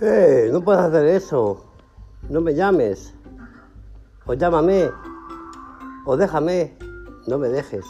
Eh, no puedes hacer eso. No me llames. O llámame. O déjame. No me dejes.